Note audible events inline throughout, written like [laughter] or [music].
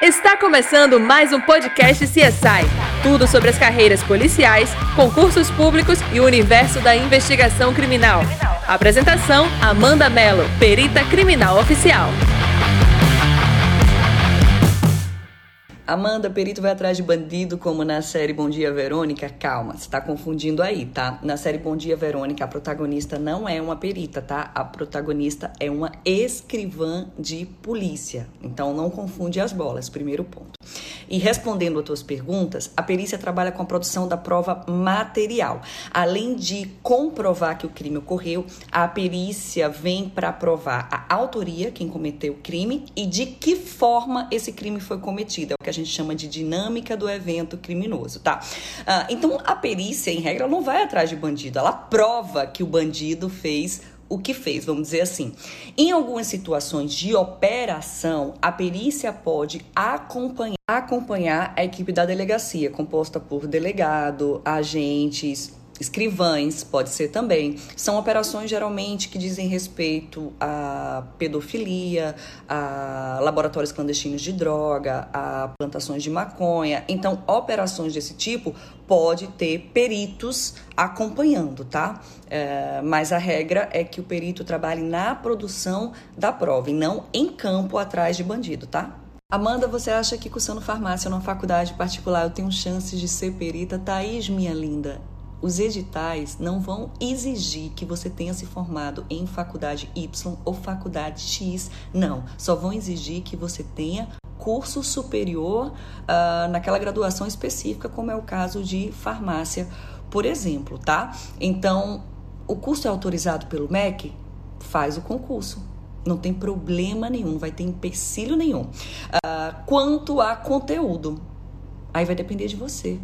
Está começando mais um podcast CSI. Tudo sobre as carreiras policiais, concursos públicos e o universo da investigação criminal. Apresentação: Amanda Mello, perita criminal oficial. Amanda, perito vai atrás de bandido, como na série Bom Dia Verônica? Calma, você tá confundindo aí, tá? Na série Bom Dia Verônica, a protagonista não é uma perita, tá? A protagonista é uma escrivã de polícia. Então não confunde as bolas, primeiro ponto. E respondendo às tuas perguntas, a perícia trabalha com a produção da prova material. Além de comprovar que o crime ocorreu, a perícia vem para provar a autoria, quem cometeu o crime, e de que forma esse crime foi cometido. É o que a gente chama de dinâmica do evento criminoso, tá? Ah, então, a perícia, em regra, não vai atrás de bandido, ela prova que o bandido fez o que fez, vamos dizer assim. Em algumas situações de operação, a perícia pode acompanhar, acompanhar a equipe da delegacia, composta por delegado, agentes, escrivães, pode ser também. São operações geralmente que dizem respeito à pedofilia, a laboratórios clandestinos de droga, a plantações de maconha. Então, operações desse tipo pode ter peritos acompanhando, tá? É, mas a regra é que o perito trabalhe na produção da prova e não em campo atrás de bandido, tá? Amanda, você acha que cursando farmácia numa faculdade particular eu tenho chances de ser perita? Thaís, minha linda, os editais não vão exigir que você tenha se formado em faculdade Y ou faculdade X, não. Só vão exigir que você tenha curso superior uh, naquela graduação específica, como é o caso de farmácia, por exemplo, tá? Então, o curso é autorizado pelo MEC? Faz o concurso. Não tem problema nenhum, vai ter empecilho nenhum. Uh, quanto a conteúdo, aí vai depender de você.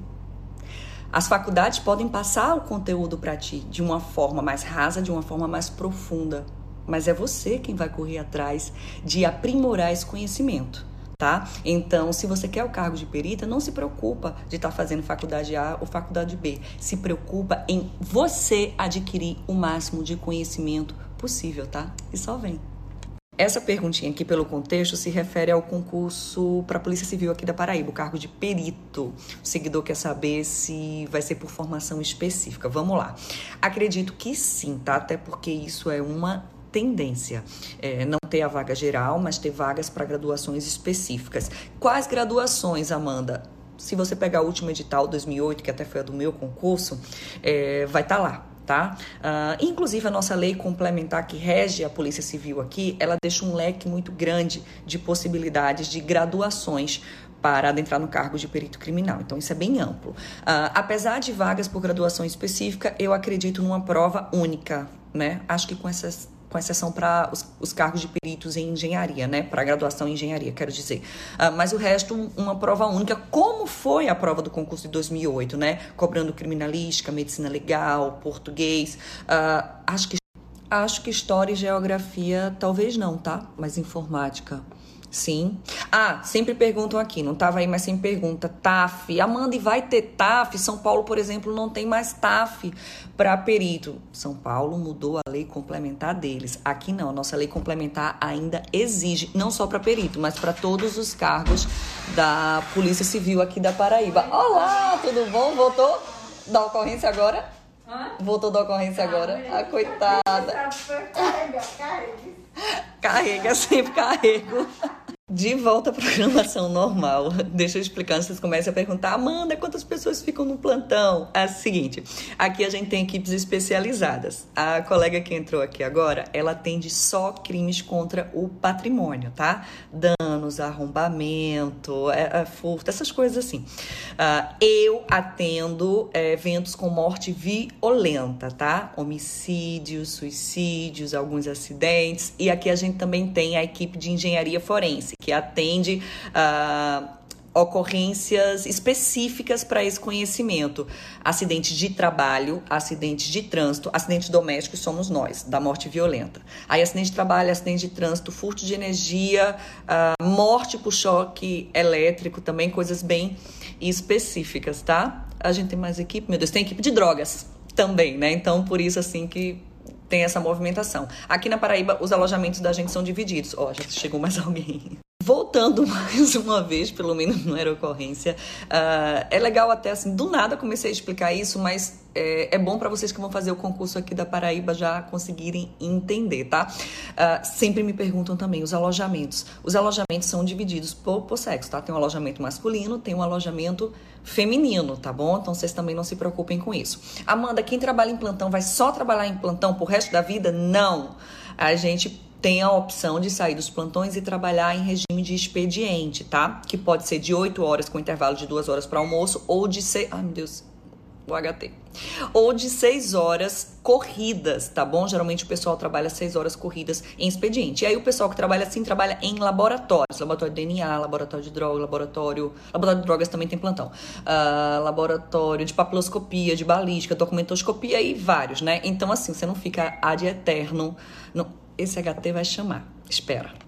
As faculdades podem passar o conteúdo para ti de uma forma mais rasa, de uma forma mais profunda, mas é você quem vai correr atrás de aprimorar esse conhecimento. Tá? Então, se você quer o cargo de perita, não se preocupa de estar tá fazendo faculdade A ou faculdade B. Se preocupa em você adquirir o máximo de conhecimento possível, tá? E só vem. Essa perguntinha aqui, pelo contexto, se refere ao concurso para a Polícia Civil aqui da Paraíba, o cargo de perito. O seguidor quer saber se vai ser por formação específica. Vamos lá. Acredito que sim, tá? Até porque isso é uma tendência. É, não ter a vaga geral, mas ter vagas para graduações específicas. Quais graduações, Amanda? Se você pegar o último edital, 2008, que até foi a do meu concurso, é, vai estar tá lá tá? Uh, inclusive a nossa lei complementar que rege a Polícia Civil aqui, ela deixa um leque muito grande de possibilidades de graduações para adentrar no cargo de perito criminal. Então, isso é bem amplo. Uh, apesar de vagas por graduação específica, eu acredito numa prova única, né? Acho que com essas com exceção para os, os, cargos de peritos em engenharia, né? Para graduação em engenharia, quero dizer. Uh, mas o resto, uma prova única, como foi a prova do concurso de 2008, né? Cobrando criminalística, medicina legal, português. Uh, acho que acho que história e geografia talvez não, tá? Mas informática Sim. Ah, sempre perguntam aqui, não estava aí, mas sempre pergunta, TAF. Amanda, e vai ter TAF? São Paulo, por exemplo, não tem mais TAF para perito. São Paulo mudou a lei complementar deles. Aqui não, a nossa lei complementar ainda exige, não só para perito, mas para todos os cargos da Polícia Civil aqui da Paraíba. Olá, tudo bom? Voltou da ocorrência agora? Hã? Voltou da ocorrência agora? Ah, coitada. Carrega, carrega. Carrega, [laughs] sempre carrego. De volta à programação normal. [laughs] Deixa eu explicar antes vocês começam a perguntar, Amanda, quantas pessoas ficam no plantão? É o seguinte, aqui a gente tem equipes especializadas. A colega que entrou aqui agora, ela atende só crimes contra o patrimônio, tá? Danos, arrombamento, é, é, furto, essas coisas assim. Uh, eu atendo é, eventos com morte violenta, tá? Homicídios, suicídios, alguns acidentes. E aqui a gente também tem a equipe de engenharia forense que atende a uh, ocorrências específicas para esse conhecimento. Acidentes de trabalho, acidentes de trânsito, acidentes domésticos somos nós, da morte violenta. Aí acidente de trabalho, acidente de trânsito, furto de energia, uh, morte por choque elétrico, também coisas bem específicas, tá? A gente tem mais equipe, meu Deus, tem equipe de drogas também, né? Então, por isso assim que tem essa movimentação. Aqui na Paraíba, os alojamentos da gente são divididos. Ó, oh, já chegou mais [laughs] alguém. Voltando [laughs] mais uma vez, pelo menos não era ocorrência, uh, é legal até assim, do nada comecei a explicar isso, mas é, é bom para vocês que vão fazer o concurso aqui da Paraíba já conseguirem entender, tá? Uh, sempre me perguntam também os alojamentos. Os alojamentos são divididos por, por sexo, tá? Tem um alojamento masculino, tem um alojamento feminino, tá bom? Então vocês também não se preocupem com isso. Amanda, quem trabalha em plantão vai só trabalhar em plantão pro resto da vida? Não. A gente tem a opção de sair dos plantões e trabalhar em regime de expediente, tá? Que pode ser de 8 horas com intervalo de 2 horas para almoço ou de ser, ai meu Deus, o HT. Ou de 6 horas corridas, tá bom? Geralmente o pessoal trabalha 6 horas corridas em expediente. E aí o pessoal que trabalha assim trabalha em laboratórios, laboratório de DNA, laboratório de droga, laboratório, laboratório de drogas também tem plantão. Uh, laboratório de papiloscopia, de balística, documentoscopia e vários, né? Então assim, você não fica ad eterno, não esse HT vai chamar. Espera.